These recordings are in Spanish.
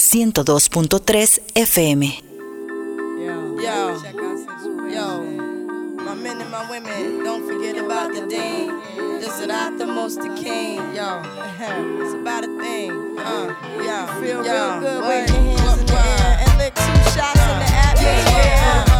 102.3 FM. Yo, yo, my men and my women, don't forget about the dean. This is not the most the king. Yo, it's about a thing. Uh, yo, feel real good. Wave your hands in the air and lick two shots in the atmosphere.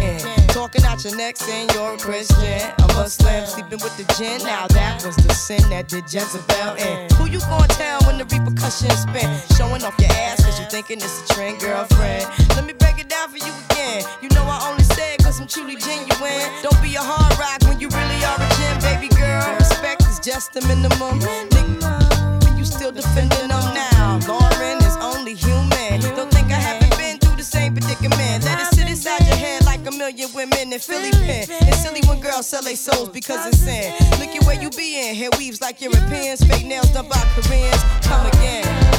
can. Talking out your neck saying you're a Christian, I'm a Muslim, sleeping with the gin. Now that was the sin that did Jezebel in. Who you gonna tell when the repercussions spin? Showing off your ass cause you thinking it's a trend, girlfriend. Let me break it down for you again. You know I only say it cause I'm truly genuine. Don't be a hard rock when you really are a gem, baby girl. Respect is just the minimum. Sell their souls because it's sin. Look at where you be in. Hair weaves like Europeans. Fake nails done by Koreans. Come again.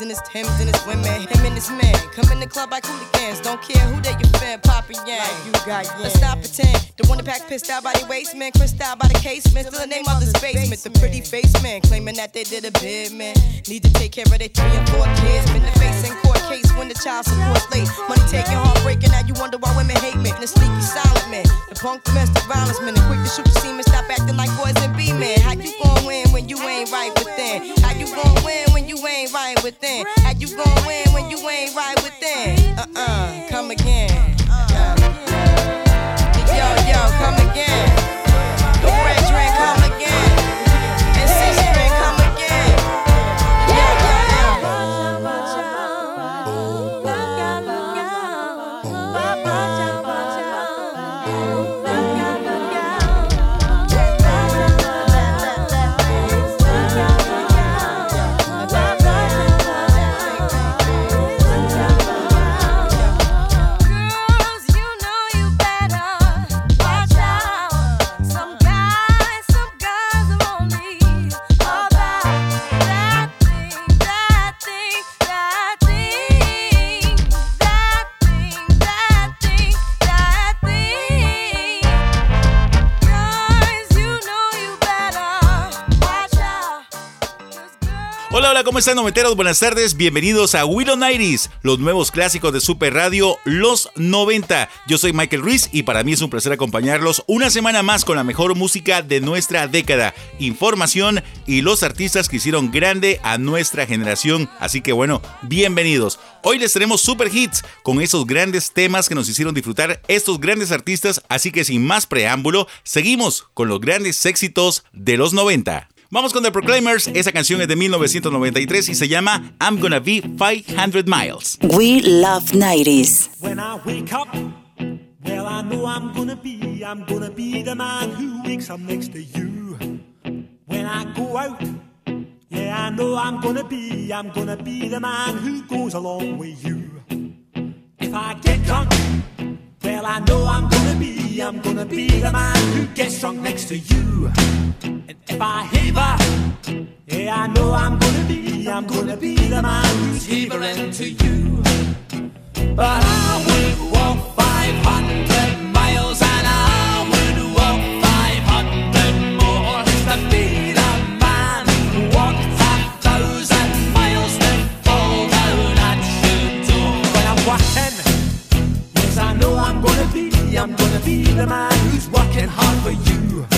And his Timbs and his women. Him and his man come in the club like hooligans. Don't care who they Papa Yang. you got Let's stop pretend. The one that pack pissed out by the waist man, crissed out by the casement. Still the name of this basement. The pretty face man claiming that they did a bid man. Need to take care of their three and four kids. Been the face in court case when the child support late. Money taking, heartbreaking. Now you wonder why women hate me. The sneaky silent man, the punk domestic violence man, the quick to shoot the semen. Stop acting like boys and be men. How you gon' win when you ain't right within? How you gon' win when you ain't right within? How you gon' win when you ain't right within? Uh uh, come again. Uh. Yo, yo, come again. The red ¿cómo están, noventeros? Buenas tardes, bienvenidos a Willow Nighties, los nuevos clásicos de Super Radio, los 90. Yo soy Michael Ruiz y para mí es un placer acompañarlos una semana más con la mejor música de nuestra década, información y los artistas que hicieron grande a nuestra generación. Así que bueno, bienvenidos. Hoy les tenemos super hits con esos grandes temas que nos hicieron disfrutar estos grandes artistas, así que sin más preámbulo, seguimos con los grandes éxitos de los 90. Vamos con The Proclaimers, esa canción es de 1993 y se llama I'm Gonna Be 500 Miles. We Love 90s. When I wake up, well, I know I'm gonna be, I'm gonna be the man who wakes up next to you. When I go out, yeah, I know I'm gonna be, I'm gonna be the man who goes along with you. If I get drunk, well, I know I'm gonna be, I'm gonna be the man who gets drunk next to you. If I heave heaver, yeah, I know I'm gonna be, I'm gonna be the man who's heavering to you. But I would walk 500 miles and I would walk 500 more to be the man who walked a thousand miles to fall down at your door. But I'm walking, yes, I know I'm gonna be, I'm gonna be the man who's working hard for you.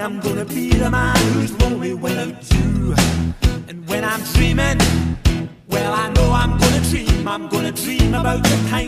I'm gonna be the man who's lonely without you. And when I'm dreaming, well I know I'm gonna dream, I'm gonna dream about the time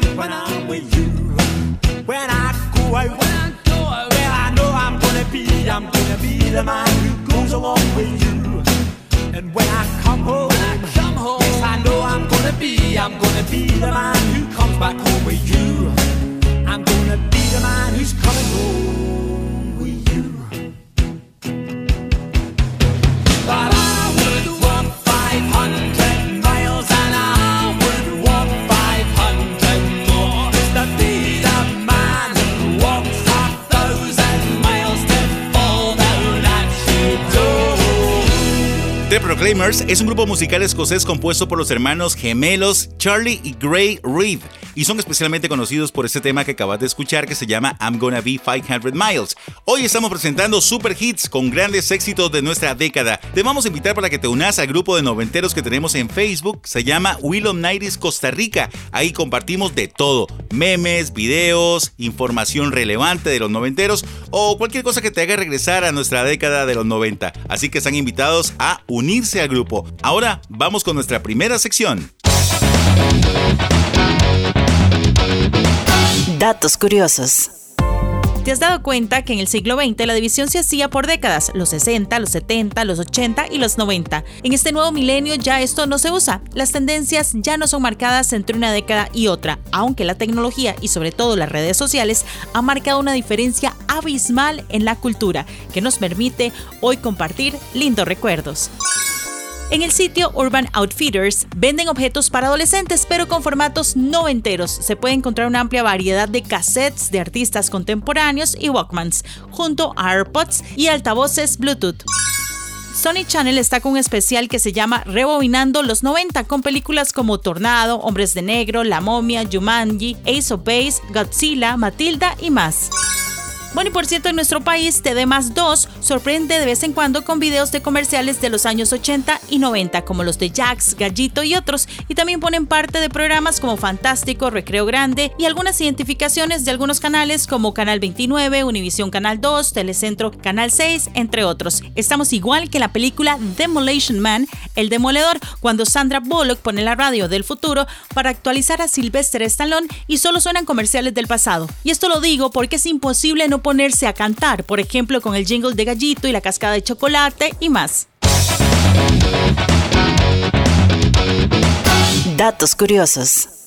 Es un grupo musical escocés compuesto por los hermanos gemelos Charlie y Gray Reed y son especialmente conocidos por este tema que acabas de escuchar que se llama I'm Gonna Be 500 Miles. Hoy estamos presentando super hits con grandes éxitos de nuestra década. Te vamos a invitar para que te unas al grupo de noventeros que tenemos en Facebook, se llama Willow Nighties Costa Rica. Ahí compartimos de todo, memes, videos, información relevante de los noventeros o cualquier cosa que te haga regresar a nuestra década de los 90. Así que están invitados a unirse al grupo. Ahora vamos con nuestra primera sección. Datos curiosos. ¿Te has dado cuenta que en el siglo XX la división se hacía por décadas? Los 60, los 70, los 80 y los 90. En este nuevo milenio ya esto no se usa. Las tendencias ya no son marcadas entre una década y otra, aunque la tecnología y sobre todo las redes sociales han marcado una diferencia abismal en la cultura que nos permite hoy compartir lindos recuerdos. En el sitio Urban Outfitters venden objetos para adolescentes, pero con formatos noventeros. Se puede encontrar una amplia variedad de cassettes de artistas contemporáneos y Walkmans, junto a AirPods y altavoces Bluetooth. Sony Channel está con un especial que se llama Rebobinando los 90 con películas como Tornado, Hombres de Negro, La Momia, Jumanji, Ace of Base, Godzilla, Matilda y más. Bueno, y por cierto, en nuestro país, TD más 2 sorprende de vez en cuando con videos de comerciales de los años 80 y 90, como los de Jax, Gallito y otros, y también ponen parte de programas como Fantástico, Recreo Grande y algunas identificaciones de algunos canales como Canal 29, Univisión Canal 2, Telecentro Canal 6, entre otros. Estamos igual que la película Demolition Man, El Demoledor, cuando Sandra Bullock pone la radio del futuro para actualizar a Sylvester Stallone y solo suenan comerciales del pasado. Y esto lo digo porque es imposible no ponerse a cantar, por ejemplo con el jingle de gallito y la cascada de chocolate y más. Datos curiosos.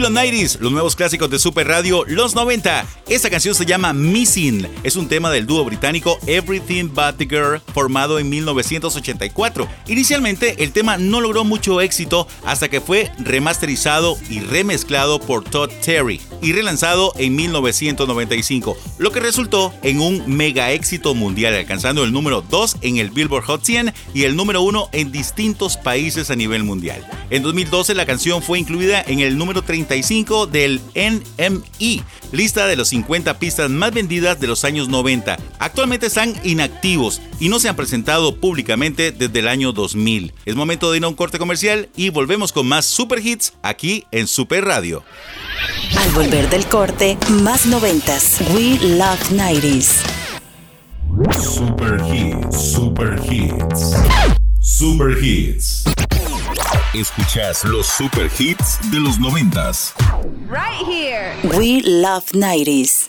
Willow Nighties, los nuevos clásicos de Super Radio, los 90. Esta canción se llama Missing. Es un tema del dúo británico Everything But the Girl, formado en 1984. Inicialmente, el tema no logró mucho éxito hasta que fue remasterizado y remezclado por Todd Terry y relanzado en 1995, lo que resultó en un mega éxito mundial, alcanzando el número 2 en el Billboard Hot 100 y el número 1 en distintos países a nivel mundial. En 2012 la canción fue incluida en el número 35 del NME, lista de los 50 pistas más vendidas de los años 90. Actualmente están inactivos y no se han presentado públicamente desde el año 2000. Es momento de ir a un corte comercial y volvemos con más super hits aquí en Super Radio. Al volver del corte, más noventas. We Love 90s. Super hits, super hits. Super hits. Escuchas los super hits de los noventas. We Love 90s.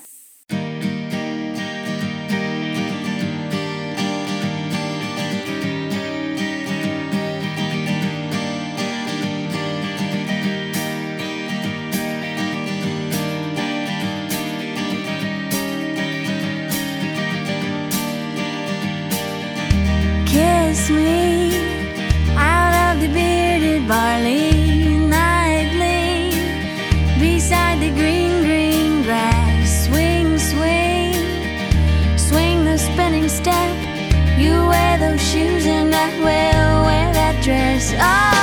Kiss me barley nightly beside the green, green grass. Swing, swing, swing the spinning step. You wear those shoes and I will wear that dress. Oh,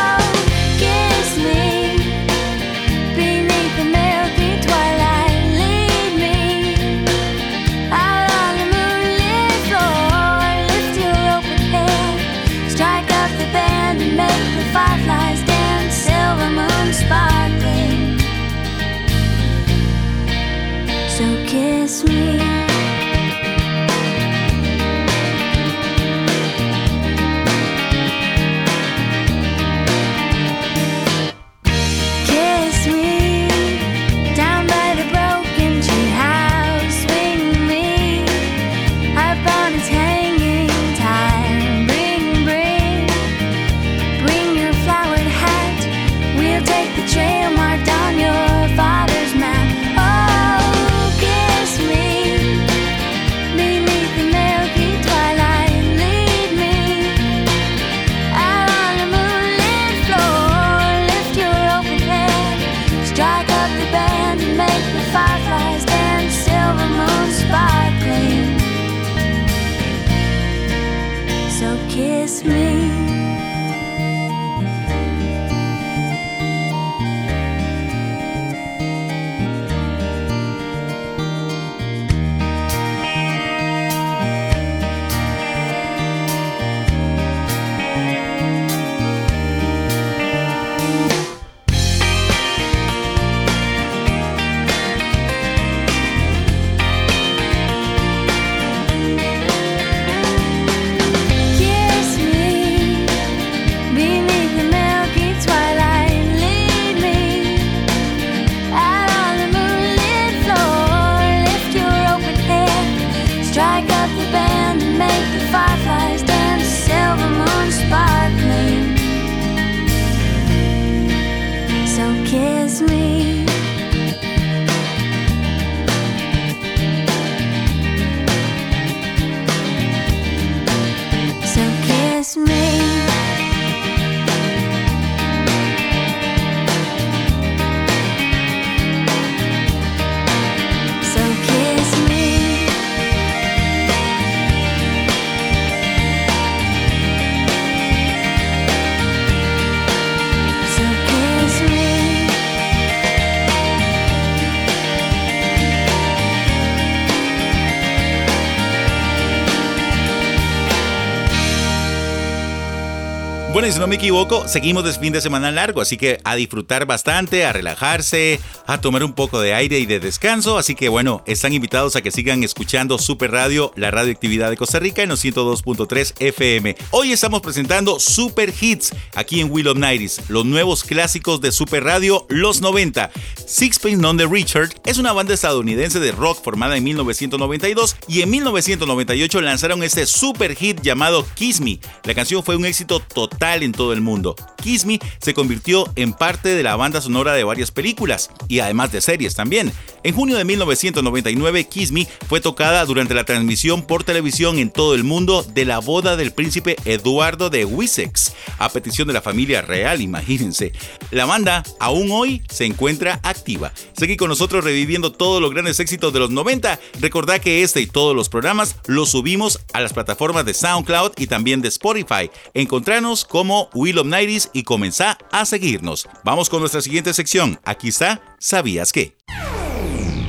no me equivoco, seguimos de fin de semana largo, así que a disfrutar bastante, a relajarse, a tomar un poco de aire y de descanso. Así que bueno, están invitados a que sigan escuchando Super Radio, la radioactividad de Costa Rica en los 102.3 FM. Hoy estamos presentando Super Hits aquí en Will of Nighties, los nuevos clásicos de Super Radio, los 90. Sixpence None the Richard es una banda estadounidense de rock formada en 1992 y en 1998 lanzaron este super hit llamado Kiss Me. La canción fue un éxito total en todo el mundo. Kiss Me se convirtió en parte de la banda sonora de varias películas y además de series también. En junio de 1999, Kiss Me fue tocada durante la transmisión por televisión en todo el mundo de la boda del príncipe Eduardo de Wessex, a petición de la familia real, imagínense. La banda aún hoy se encuentra activa. Seguí con nosotros reviviendo todos los grandes éxitos de los 90. Recordá que este y todos los programas los subimos a las plataformas de SoundCloud y también de Spotify. Encontranos como Will of Nighties y comenzá a seguirnos. Vamos con nuestra siguiente sección. Aquí está, ¿sabías qué?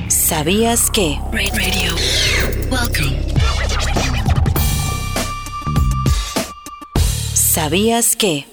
¿Sabías que? Radio. Welcome. ¿Sabías que?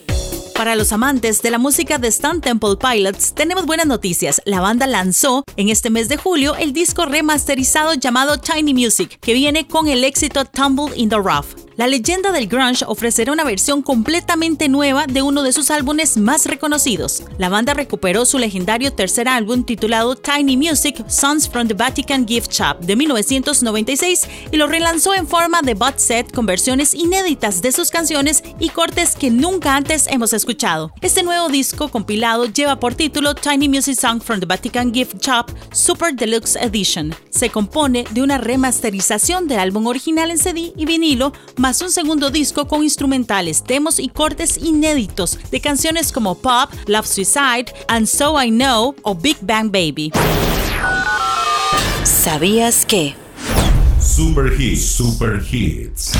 Para los amantes de la música de Stone Temple Pilots, tenemos buenas noticias. La banda lanzó en este mes de julio el disco remasterizado llamado Tiny Music, que viene con el éxito Tumble in the Rough. La leyenda del grunge ofrecerá una versión completamente nueva de uno de sus álbumes más reconocidos. La banda recuperó su legendario tercer álbum titulado Tiny Music Songs from the Vatican Gift Shop de 1996 y lo relanzó en forma de bot set con versiones inéditas de sus canciones y cortes que nunca antes hemos escuchado. Este nuevo disco compilado lleva por título Tiny Music Song from the Vatican Gift Shop Super Deluxe Edition. Se compone de una remasterización del álbum original en CD y vinilo, un segundo disco con instrumentales, demos y cortes inéditos de canciones como Pop, Love Suicide, And So I Know o Big Bang Baby. ¿Sabías que? Super Hits, Super Hits.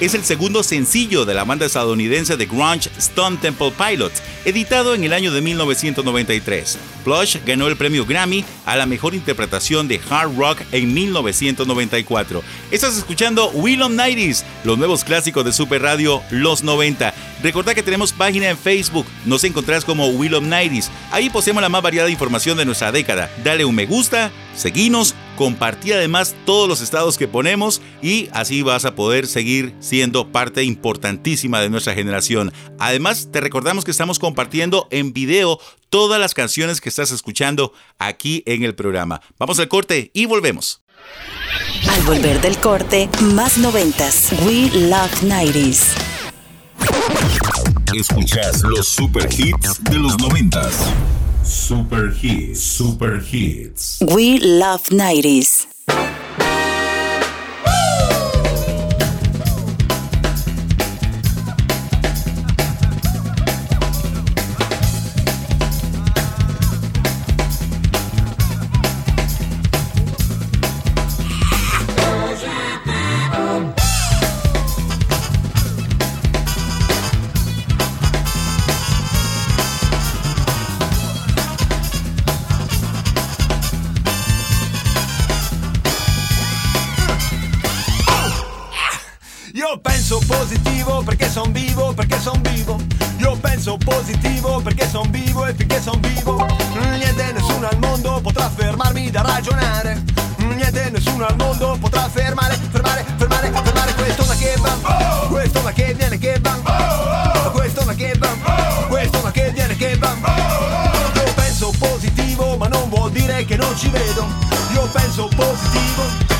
Es el segundo sencillo de la banda estadounidense de grunge Stone Temple Pilots, editado en el año de 1993. Plush ganó el premio Grammy a la mejor interpretación de hard rock en 1994. Estás escuchando Will of Nighties, los nuevos clásicos de Super Radio Los 90. Recordá que tenemos página en Facebook, nos encontrás como Will of Nighties. Ahí poseemos la más variada información de nuestra década. Dale un me gusta, seguinos compartí además todos los estados que ponemos y así vas a poder seguir siendo parte importantísima de nuestra generación. Además, te recordamos que estamos compartiendo en video todas las canciones que estás escuchando aquí en el programa. Vamos al corte y volvemos. Al volver del corte, más noventas. We Love 90s. Escuchas los super hits de los noventas. Super hits, super hits. We Love 90s. Io penso positivo perché son vivo, perché son vivo. Io penso positivo perché son vivo e finché son vivo. Niente, nessuno al mondo potrà fermarmi da ragionare. Niente, nessuno al mondo potrà fermare, fermare, fermare, fermare questo ma che va. Questo ma che viene che va. Questo ma che va. Questo ma che viene che va. Io penso positivo ma non vuol dire che non ci vedo. Io penso positivo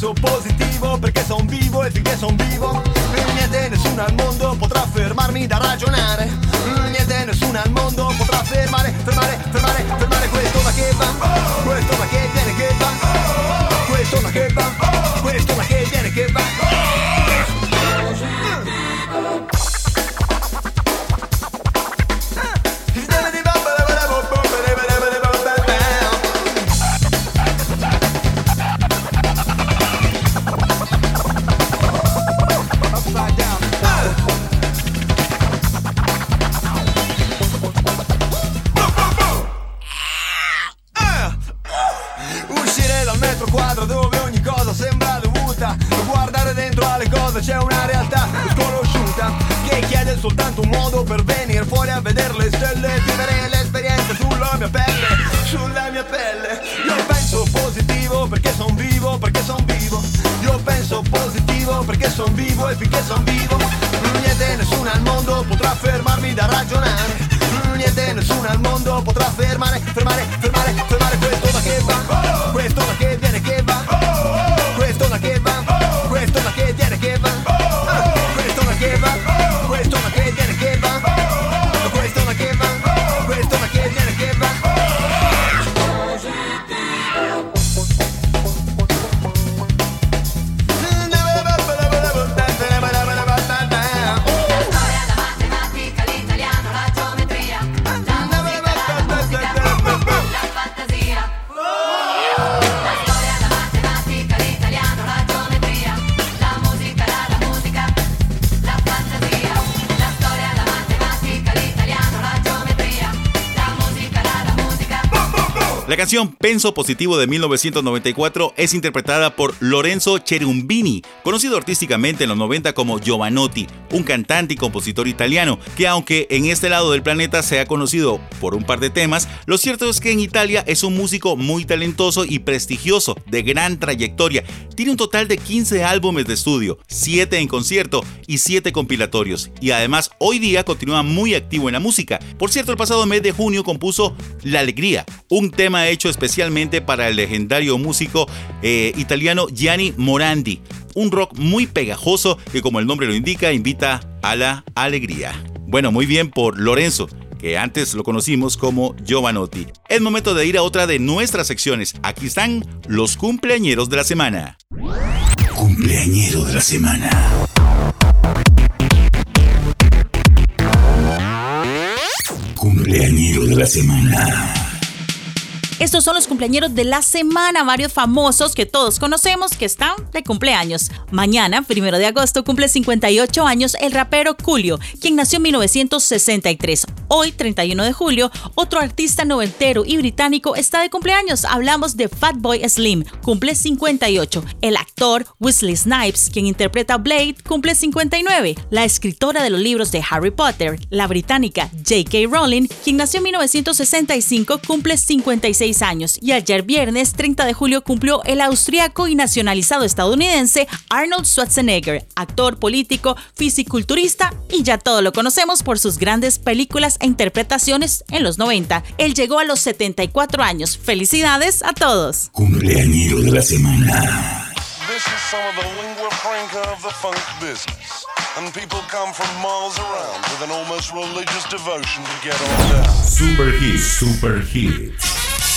Penso positivo perché son vivo e finché son vivo. Niente, nessuno al mondo potrà fermarmi da ragionare. Niente, nessuno al mondo potrà fermare, fermare, fermare, fermare questo ma che va. Questo cose c'è una realtà sconosciuta Che chiede soltanto un modo per venire fuori a vedere le stelle Vivere l'esperienza sulla mia pelle, sulla mia pelle. Io penso positivo perché son vivo, perché son vivo. Io penso positivo perché son vivo e finché son vivo Niente, nessuno al mondo potrà fermarmi da ragionare. Niente, nessuno al mondo potrà fermare, fermare, fermare, fermare questo ma che va. Questo ma che viene La canción Penso Positivo de 1994 es interpretada por Lorenzo Cherumbini, conocido artísticamente en los 90 como Giovanotti, un cantante y compositor italiano, que aunque en este lado del planeta se ha conocido por un par de temas, lo cierto es que en Italia es un músico muy talentoso y prestigioso, de gran trayectoria. Tiene un total de 15 álbumes de estudio, 7 en concierto y 7 compilatorios, y además hoy día continúa muy activo en la música. Por cierto, el pasado mes de junio compuso La Alegría, un tema hecho especialmente para el legendario músico eh, italiano Gianni Morandi. Un rock muy pegajoso que como el nombre lo indica invita a la alegría. Bueno, muy bien por Lorenzo, que antes lo conocimos como Giovanotti. Es momento de ir a otra de nuestras secciones. Aquí están los cumpleañeros de la semana. Cumpleañero de la semana. Cumpleañero de la semana. Estos son los cumpleañeros de la semana, varios famosos que todos conocemos que están de cumpleaños. Mañana, primero de agosto, cumple 58 años el rapero Julio, quien nació en 1963. Hoy, 31 de julio, otro artista noventero y británico está de cumpleaños. Hablamos de Fatboy Slim, cumple 58. El actor Wesley Snipes, quien interpreta a Blade, cumple 59. La escritora de los libros de Harry Potter, la británica J.K. Rowling, quien nació en 1965, cumple 56 años y ayer viernes 30 de julio cumplió el austriaco y nacionalizado estadounidense Arnold Schwarzenegger, actor político, fisiculturista y ya todo lo conocemos por sus grandes películas e interpretaciones en los 90. Él llegó a los 74 años. Felicidades a todos. Cumpleañero de la semana. This is some of the lingua franca of the funk business. And people come from miles around with an almost religious devotion to get on down. Super Hits, Super Hits.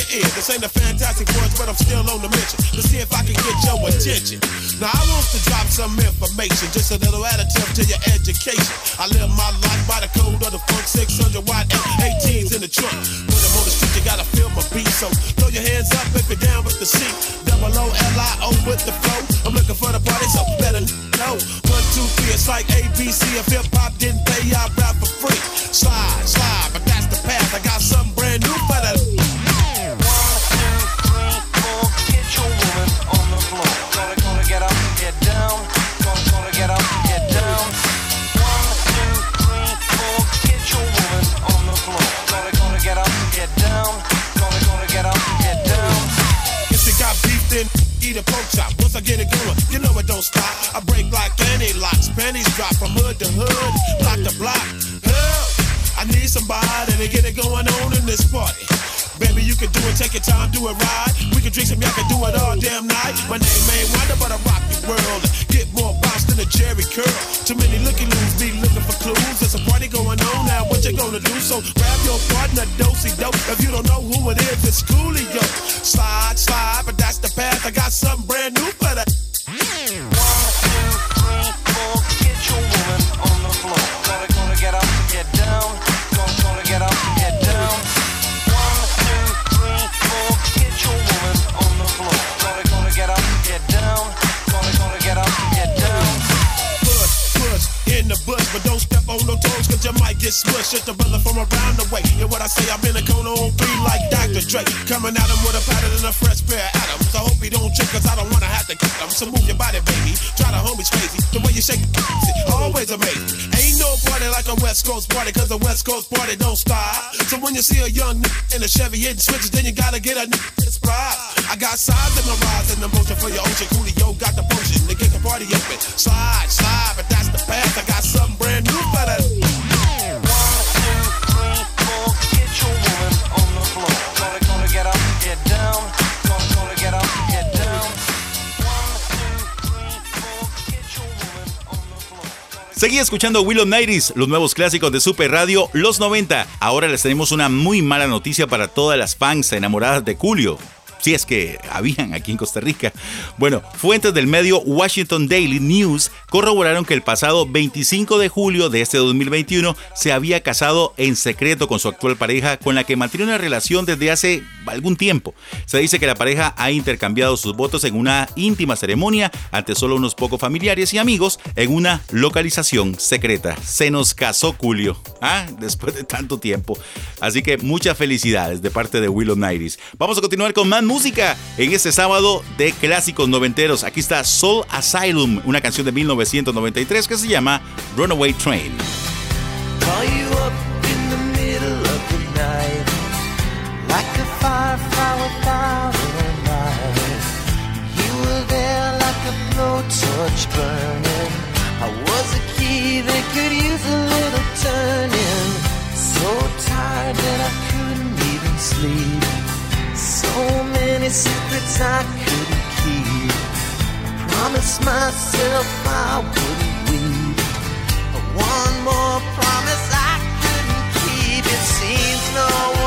your ear. This ain't a fantastic voice, but I'm still on the mission to see if I can get your attention. Now I want to drop some information, just a little additive to your education. I live my life by the code of the funk 600 watt F18s in the trunk. When I'm on the street, you gotta feel my beat. So throw your hands up if you're down with the seat. Double O L I O with the flow. I'm looking for the party, so better know. One, two, three, it's like ABC. If hip hop didn't pay, I rap for free. Slide, get it going on in this party. Baby, you can do it, take your time, do it right. We can drink some, y'all can do it all damn night. My name ain't Wonder, but I rock the world. Get more bounce than a Jerry curl. Too many looky loos be looking for clues. There's a party going on now, what you gonna do? So grab your partner, dosey dope. If you don't know who it is, it's Coolio. Slide, slide, but that's the path. I got something brand new Dre. Coming at him with a pattern and a fresh pair of atoms. I hope he don't trip, cause I don't wanna have to kick him. So move your body, baby. Try the homies crazy. The way you shake it, always amazing. Ain't no party like a West Coast party, cause the West Coast party don't stop. So when you see a young in a Chevy hitting switches, then you gotta get a inspired. I got sides in my rise and the motion for your ocean. Coolio got the potion to get the party open. Slide, slide, but that's the path. I got something brand new for. Seguí escuchando Willow Nighties, los nuevos clásicos de Super Radio, los 90. Ahora les tenemos una muy mala noticia para todas las fans enamoradas de Julio. Si es que habían aquí en Costa Rica. Bueno, fuentes del medio Washington Daily News corroboraron que el pasado 25 de julio de este 2021 se había casado en secreto con su actual pareja con la que mantiene una relación desde hace algún tiempo. Se dice que la pareja ha intercambiado sus votos en una íntima ceremonia ante solo unos pocos familiares y amigos en una localización secreta. Se nos casó Julio, ¿ah? después de tanto tiempo. Así que muchas felicidades de parte de Willow Nighties. Vamos a continuar con más música en este sábado de clásicos noventeros. Aquí está Soul Asylum, una canción de 1993 que se llama Runaway Train. Call you up in the middle of the night, like a firefly without a light. You were torch burning. I was a key that could use a little turning. So tired that I couldn't even sleep. So many secrets I couldn't keep. Promised myself I wouldn't weep. But one more promise I couldn't keep. It seems no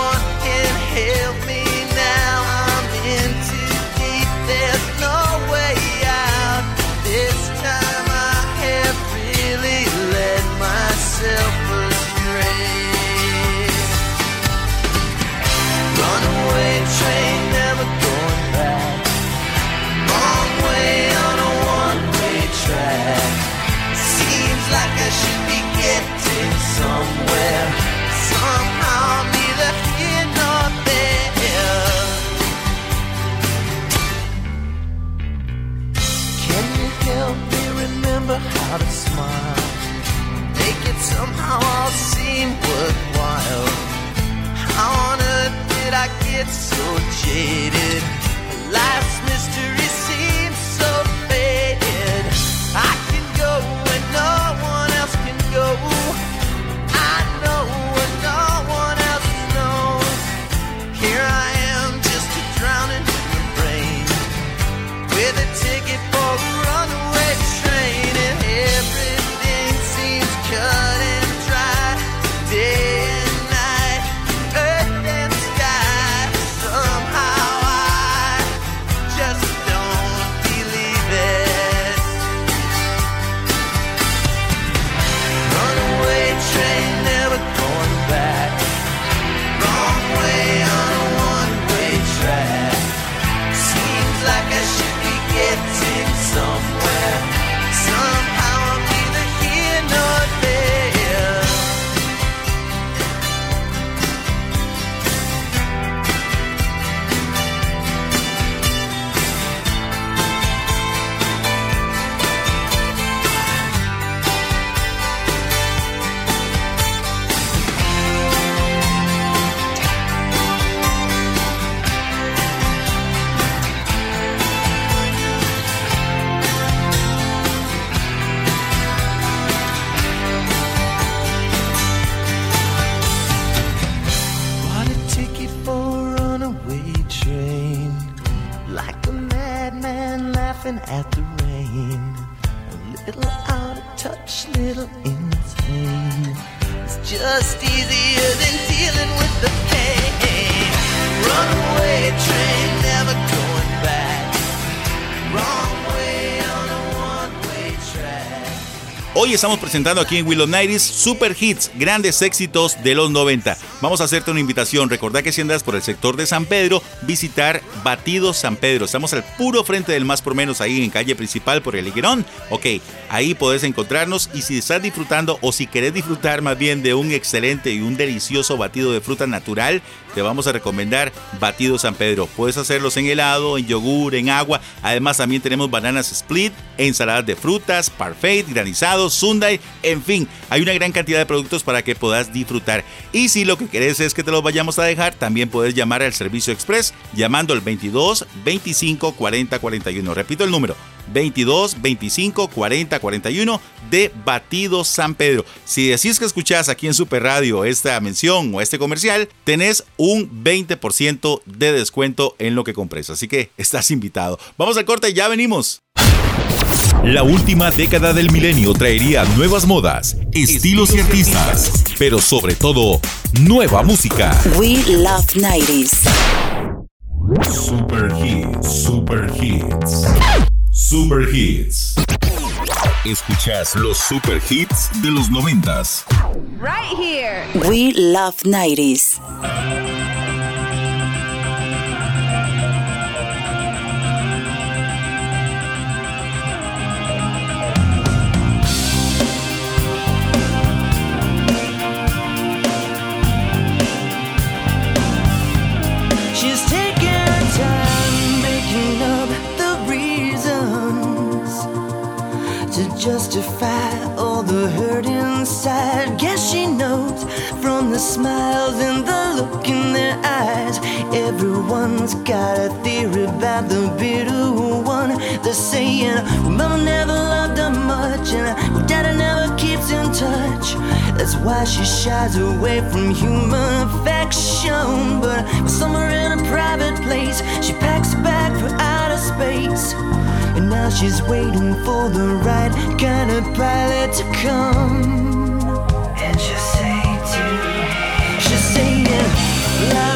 Hoy estamos presentando aquí en Willow Nighties Super Hits, grandes éxitos de los 90. Vamos a hacerte una invitación. Recordá que si andas por el sector de San Pedro, visitar Batidos San Pedro. Estamos al puro frente del más por menos ahí en calle principal por el Higuerón. Ok, ahí podés encontrarnos y si estás disfrutando o si querés disfrutar más bien de un excelente y un delicioso batido de fruta natural, te vamos a recomendar Batidos San Pedro. Puedes hacerlos en helado, en yogur, en agua. Además también tenemos bananas split, ensaladas de frutas, parfait, granizados, sundae, en fin, hay una gran cantidad de productos para que puedas disfrutar. Y si lo que querés es que te los vayamos a dejar, también puedes llamar al servicio express llamando al 22 25 40 41. Repito el número 22 25 40 41 de Batidos San Pedro. Si decís que escuchás aquí en Super Radio esta mención o este comercial, tenés un 20% de descuento en lo que compres. Así que estás invitado. Vamos al corte, ya venimos. La última década del milenio traería nuevas modas, estilos y artistas, pero sobre todo, nueva música. We Love 90s. Super Hits, Super Hits, Super Hits. Escuchas los Super Hits de los noventas. Right here. We Love 90s. Justify all the hurt inside. Guess she knows from the smiles and the look in their eyes. Everyone's got a theory about the bitter one. They're saying, well, Mama never loved her much, and well, Daddy never keeps in touch. That's why she shies away from human affection. But somewhere in a private place, she packs a bag for outer space. And now she's waiting for the right kind of pilot to come. And she'll say to me, she'll yeah,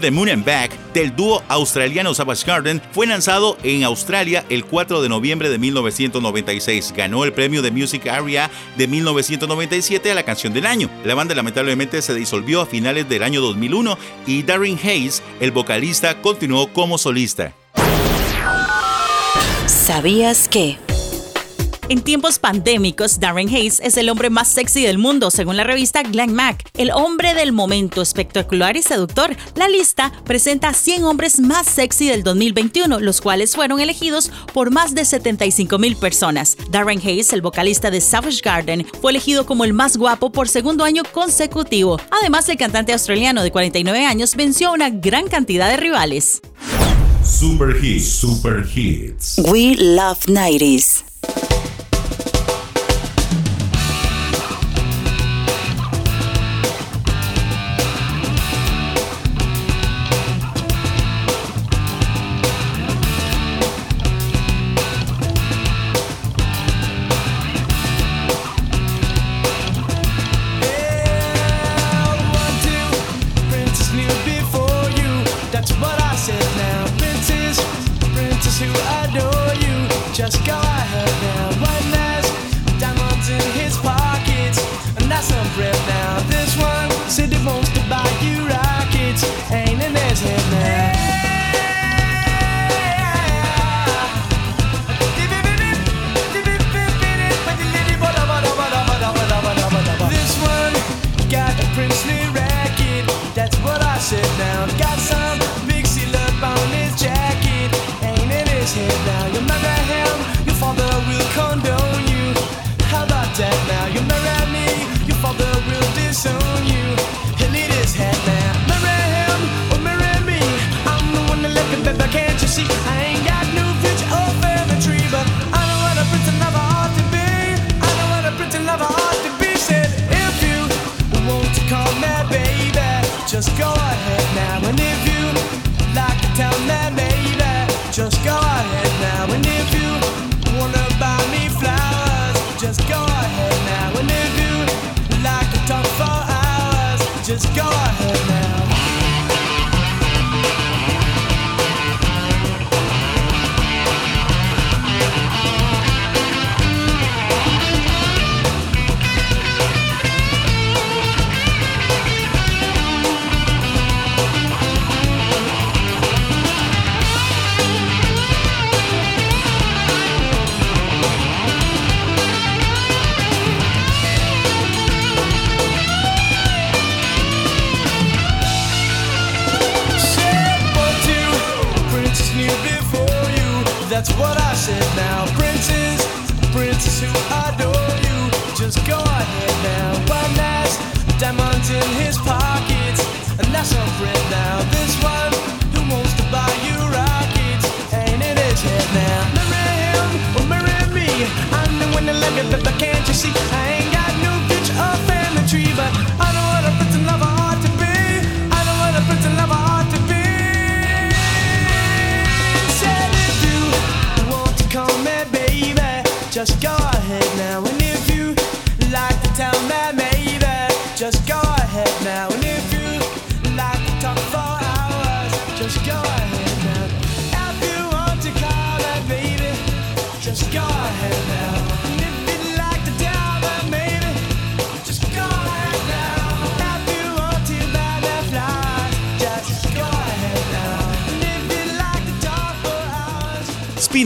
The Moon and Back del dúo australiano Savage Garden fue lanzado en Australia el 4 de noviembre de 1996. Ganó el premio de Music Area de 1997 a la canción del año. La banda lamentablemente se disolvió a finales del año 2001 y Darren Hayes, el vocalista, continuó como solista. ¿Sabías que? En tiempos pandémicos, Darren Hayes es el hombre más sexy del mundo, según la revista Glam Mac. El hombre del momento, espectacular y seductor. La lista presenta 100 hombres más sexy del 2021, los cuales fueron elegidos por más de 75 mil personas. Darren Hayes, el vocalista de Savage Garden, fue elegido como el más guapo por segundo año consecutivo. Además, el cantante australiano de 49 años venció a una gran cantidad de rivales. Super Hits, Super Hits. We Love 90s.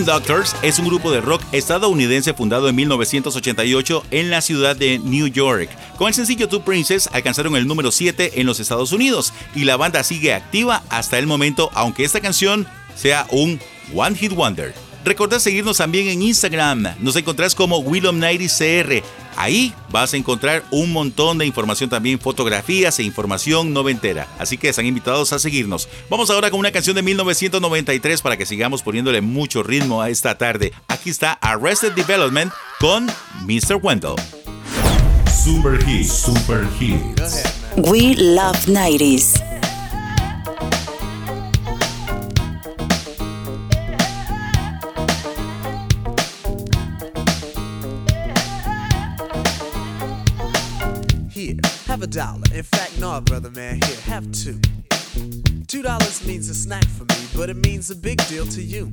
Doctors es un grupo de rock estadounidense fundado en 1988 en la ciudad de New York. Con el sencillo Two Princess alcanzaron el número 7 en los Estados Unidos y la banda sigue activa hasta el momento, aunque esta canción sea un One Hit Wonder. Recordá seguirnos también en Instagram. Nos encontrás como Willom 90CR. Ahí vas a encontrar un montón de información también, fotografías e información noventera. Así que están invitados a seguirnos. Vamos ahora con una canción de 1993 para que sigamos poniéndole mucho ritmo a esta tarde. Aquí está Arrested Development con Mr. Wendell. Super Hits, Super Hits. We Love 90s. Have a dollar. In fact, no, brother man, here, have two. Two dollars means a snack for me, but it means a big deal to you.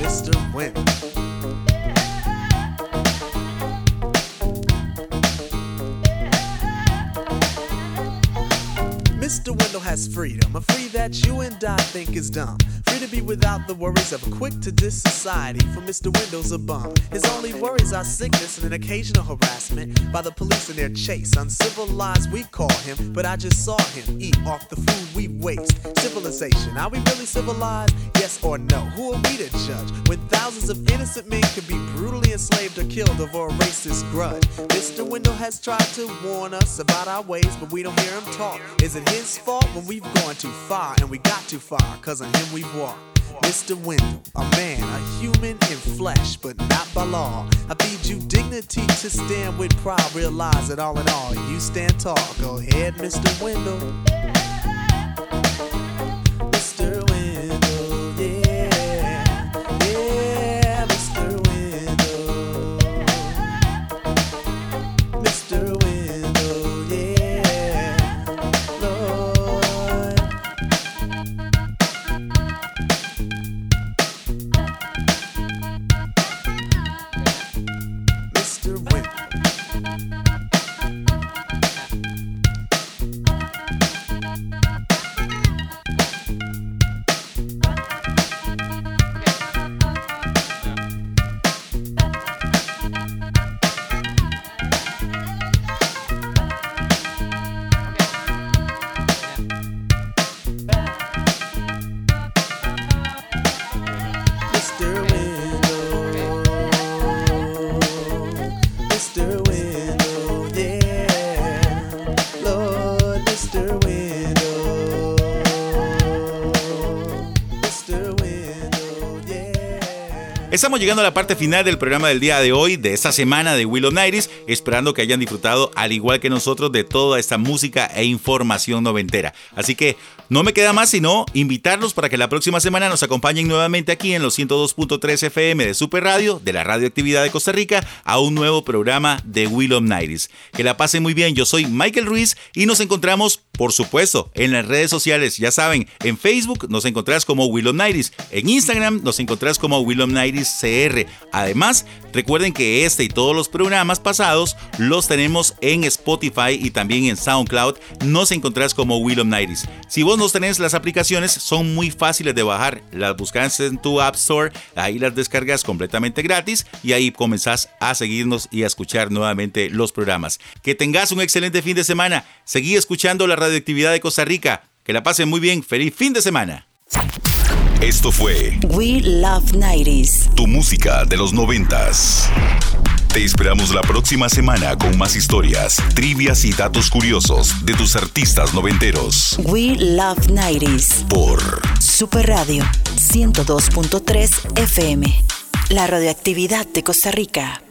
Mr. Wendell. Mr. Wendell has freedom, a free that you and I think is dumb. Free to be without the worries of a quick to diss society, for Mr. Wendell's a bum. His only worries are sickness and an occasional harassment by the police in their chase. Uncivilized, we call him, but I just saw him eat off the food we waste. Civilization, are we really civilized? Yes or no? Who are we to judge when thousands of innocent men could be brutally enslaved or killed over a racist grudge? Mr. Wendell has tried to warn us about our ways, but we don't hear him talk. Is it his fault when we've gone too far and we got too far? Cause on him we've walked. Mr. Wendell, a man, a human in flesh, but not by law. I feed you dignity to stand with pride. Realize that all in all, you stand tall. Go ahead, Mr. Wendell. Estamos llegando a la parte final del programa del día de hoy, de esta semana de Willow Nights, esperando que hayan disfrutado, al igual que nosotros, de toda esta música e información noventera. Así que no me queda más sino invitarlos para que la próxima semana nos acompañen nuevamente aquí en los 102.3 FM de Super Radio, de la Radioactividad de Costa Rica, a un nuevo programa de Willow Nights. Que la pasen muy bien, yo soy Michael Ruiz y nos encontramos, por supuesto, en las redes sociales. Ya saben, en Facebook nos encontrás como Willow Nights, en Instagram nos encontrás como Willow Nights CR. Además, recuerden que este y todos los programas pasados los tenemos en Spotify y también en SoundCloud. Nos encontrás como Willow Nights. Si vos no tenés las aplicaciones, son muy fáciles de bajar. Las buscas en tu App Store, ahí las descargas completamente gratis y ahí comenzás a seguirnos y a escuchar nuevamente los programas. Que tengas un excelente fin de semana. Seguí escuchando la radioactividad de Costa Rica. Que la pasen muy bien. Feliz fin de semana. Esto fue We Love 90s. Tu música de los noventas. Te esperamos la próxima semana con más historias, trivias y datos curiosos de tus artistas noventeros. We Love 90s. Por Super Radio 102.3 FM. La radioactividad de Costa Rica.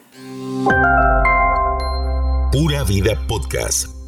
Pura Vida Podcast.